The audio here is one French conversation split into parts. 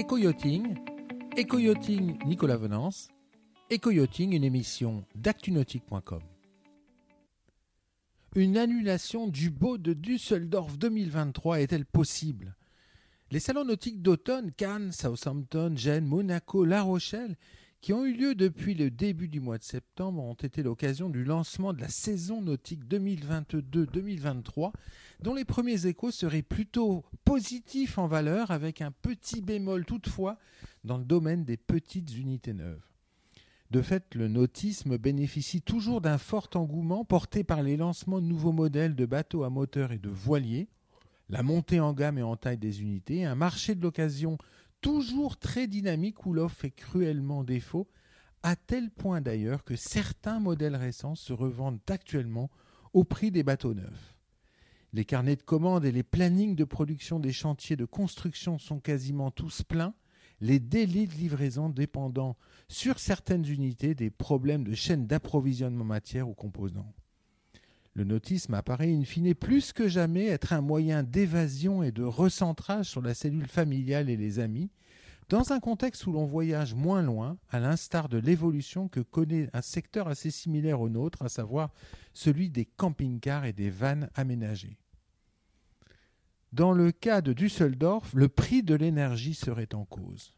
Éco-yachting, Éco-yachting Nicolas Venance, Éco-yachting, une émission d'actunautique.com. Une annulation du beau de Düsseldorf 2023 est-elle possible? Les salons nautiques d'automne, Cannes, Southampton, Gênes, Monaco, La Rochelle qui ont eu lieu depuis le début du mois de septembre ont été l'occasion du lancement de la saison nautique 2022-2023, dont les premiers échos seraient plutôt positifs en valeur, avec un petit bémol toutefois dans le domaine des petites unités neuves. De fait, le nautisme bénéficie toujours d'un fort engouement porté par les lancements de nouveaux modèles de bateaux à moteur et de voiliers, la montée en gamme et en taille des unités, un marché de l'occasion toujours très dynamique où l'offre fait cruellement défaut, à tel point d'ailleurs que certains modèles récents se revendent actuellement au prix des bateaux neufs. Les carnets de commandes et les plannings de production des chantiers de construction sont quasiment tous pleins, les délais de livraison dépendant sur certaines unités des problèmes de chaîne d'approvisionnement matière ou composants. Le nautisme apparaît in fine plus que jamais être un moyen d'évasion et de recentrage sur la cellule familiale et les amis, dans un contexte où l'on voyage moins loin, à l'instar de l'évolution que connaît un secteur assez similaire au nôtre, à savoir celui des camping-cars et des vannes aménagées. Dans le cas de Düsseldorf, le prix de l'énergie serait en cause.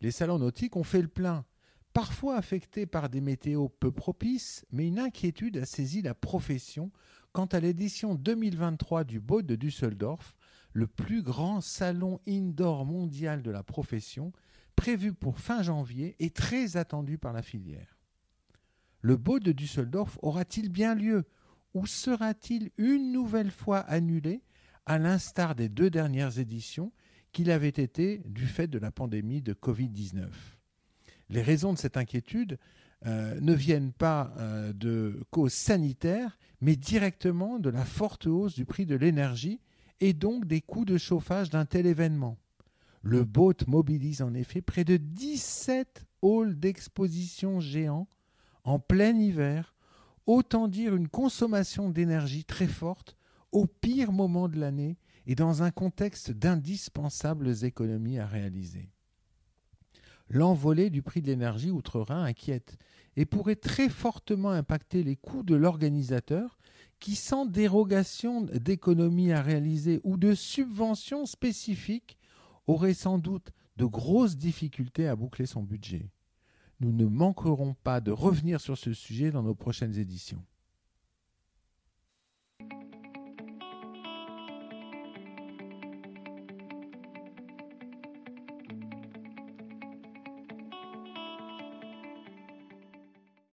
Les salons nautiques ont fait le plein, parfois affectés par des météos peu propices, mais une inquiétude a saisi la profession quant à l'édition 2023 du Boat de Düsseldorf, le plus grand salon indoor mondial de la profession, prévu pour fin janvier et très attendu par la filière. Le Boat de Düsseldorf aura-t-il bien lieu ou sera-t-il une nouvelle fois annulé, à l'instar des deux dernières éditions qu'il avait été du fait de la pandémie de Covid-19 les raisons de cette inquiétude euh, ne viennent pas euh, de causes sanitaires, mais directement de la forte hausse du prix de l'énergie et donc des coûts de chauffage d'un tel événement. Le BOAT mobilise en effet près de 17 halls d'exposition géants en plein hiver, autant dire une consommation d'énergie très forte au pire moment de l'année et dans un contexte d'indispensables économies à réaliser l'envolée du prix de l'énergie outre-Rhin inquiète et pourrait très fortement impacter les coûts de l'organisateur qui, sans dérogation d'économie à réaliser ou de subventions spécifiques, aurait sans doute de grosses difficultés à boucler son budget. Nous ne manquerons pas de revenir sur ce sujet dans nos prochaines éditions.